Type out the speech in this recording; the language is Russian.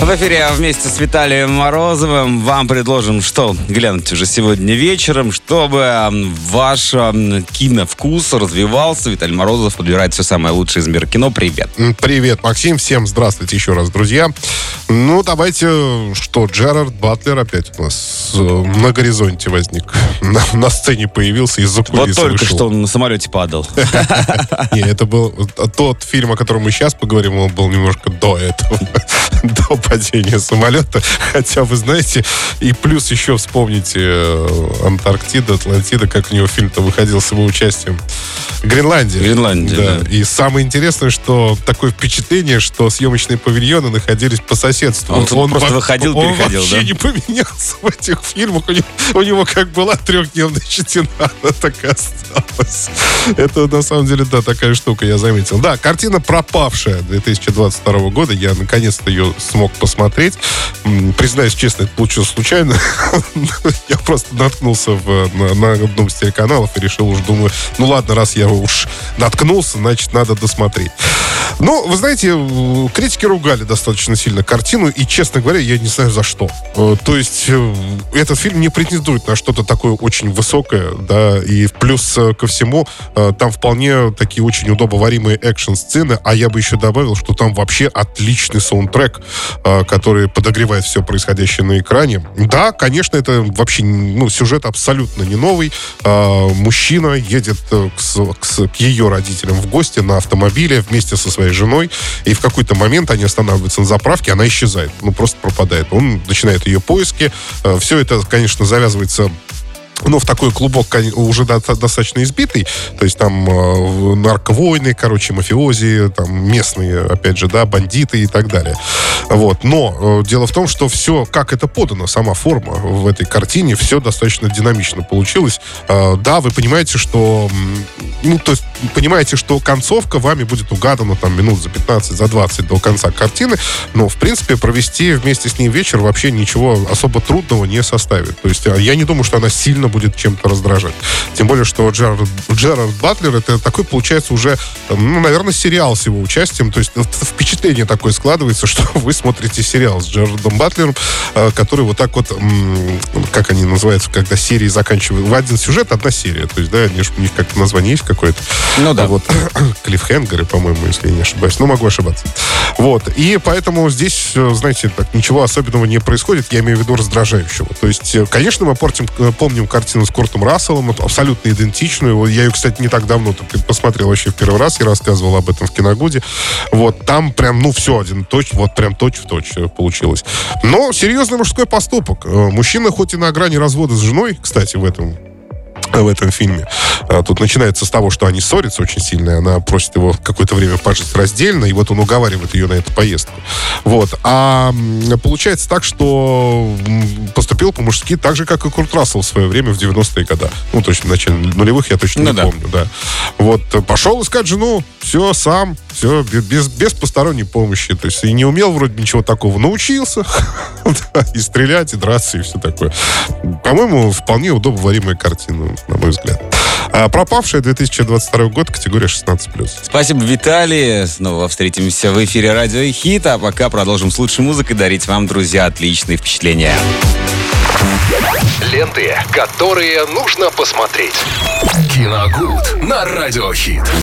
В эфире вместе с Виталием Морозовым вам предложим, что глянуть уже сегодня вечером, чтобы ваш киновкус развивался. Виталий Морозов подбирает все самое лучшее из мира кино. Привет. Привет, Максим. Всем здравствуйте еще раз, друзья. Ну, давайте, что, Джерард Батлер опять у нас э, на горизонте возник. На, на сцене появился из-за Вот только вышел. что он на самолете падал. Не, это был тот фильм, о котором мы сейчас поговорим, он был немножко до этого, до падения самолета. Хотя, вы знаете, и плюс еще вспомните э, Антарктида, Атлантида, как у него фильм-то выходил с его участием. Гренландия. Гренландия, да. И самое интересное, что такое впечатление, что съемочные павильоны находились по соседству. Он просто во- выходил, он переходил, вообще да? не поменялся в этих фильмах. У него, у него как была трехдневная щетина, она так и осталась. Это на самом деле, да, такая штука, я заметил. Да, картина «Пропавшая» 2022 года. Я наконец-то ее смог посмотреть. Признаюсь честно, это получилось случайно. Я просто наткнулся в- на, на одном из телеканалов и решил уж, думаю, ну ладно, раз я уж наткнулся, значит, надо досмотреть. Ну, вы знаете, критики ругали достаточно сильно картину, и, честно говоря, я не знаю за что. Э, То есть, э, этот фильм не претендует на что-то такое очень высокое, да, и плюс э, ко всему, там вполне такие очень удобоваримые экшн-сцены, а я бы еще добавил, что там вообще отличный саундтрек, который подогревает все происходящее на экране. Да, конечно, это вообще, ну, сюжет абсолютно не новый. Мужчина едет к, к к ее родителям в гости на автомобиле вместе со своей женой, и в какой-то момент они останавливаются на заправке, она исчезает, ну, просто пропадает. Он начинает ее поиски. Все это, конечно, завязывается ну, в такой клубок уже до- достаточно избитый. То есть там э, нарковойны, короче, мафиози, там местные, опять же, да, бандиты и так далее. Вот. Но э, дело в том, что все, как это подано, сама форма в этой картине, все достаточно динамично получилось. Э, да, вы понимаете, что... Ну, то есть, понимаете, что концовка вами будет угадана там минут за 15, за 20 до конца картины, но, в принципе, провести вместе с ней вечер вообще ничего особо трудного не составит. То есть, а, я не думаю, что она сильно будет чем-то раздражать. Тем более, что Джерард, Джерард Батлер, это такой, получается, уже, ну, наверное, сериал с его участием. То есть, вот впечатление такое складывается, что вы смотрите сериал с Джерардом Батлером, э, который вот так вот, как они называются, когда серии заканчивают. В один сюжет одна серия. То есть, да, у них как-то название есть какое-то. Ну да. А Вот клиффхенгеры, по-моему, если я не ошибаюсь. Ну, могу ошибаться. Вот. И поэтому здесь, э, знаете, так ничего особенного не происходит. Я имею в виду раздражающего. То есть, э, конечно, мы портим, э, помним картину с Куртом Расселом, абсолютно идентичную. Я ее, кстати, не так давно посмотрел вообще в первый раз и рассказывал об этом в Киногуде. Вот. Там прям, ну, все один точь, вот прям точь в точь получилось. Но серьезный мужской поступок. Мужчина хоть и на грани развода с женой, кстати, в этом в этом фильме. А, Тут начинается с того, что они ссорятся очень сильно, она просит его какое-то время пожить раздельно, и вот он уговаривает ее на эту поездку. Вот. А получается так, что поступил по-мужски так же, как и Курт Рассел в свое время в 90-е годы. Ну, точно, в начале нулевых я точно Ну не да. помню, да. Вот, пошел искать жену, все сам, все, без, без посторонней помощи. То есть и не умел вроде ничего такого, научился и стрелять, и драться, и все такое. По-моему, вполне удобоваримая картина, на мой взгляд. А пропавшая 2022 год, категория 16+. Спасибо, Виталий. Снова встретимся в эфире Радио Хит, а пока продолжим с лучшей музыкой дарить вам, друзья, отличные впечатления. Ленты, которые нужно посмотреть. Киногуд на радиохит.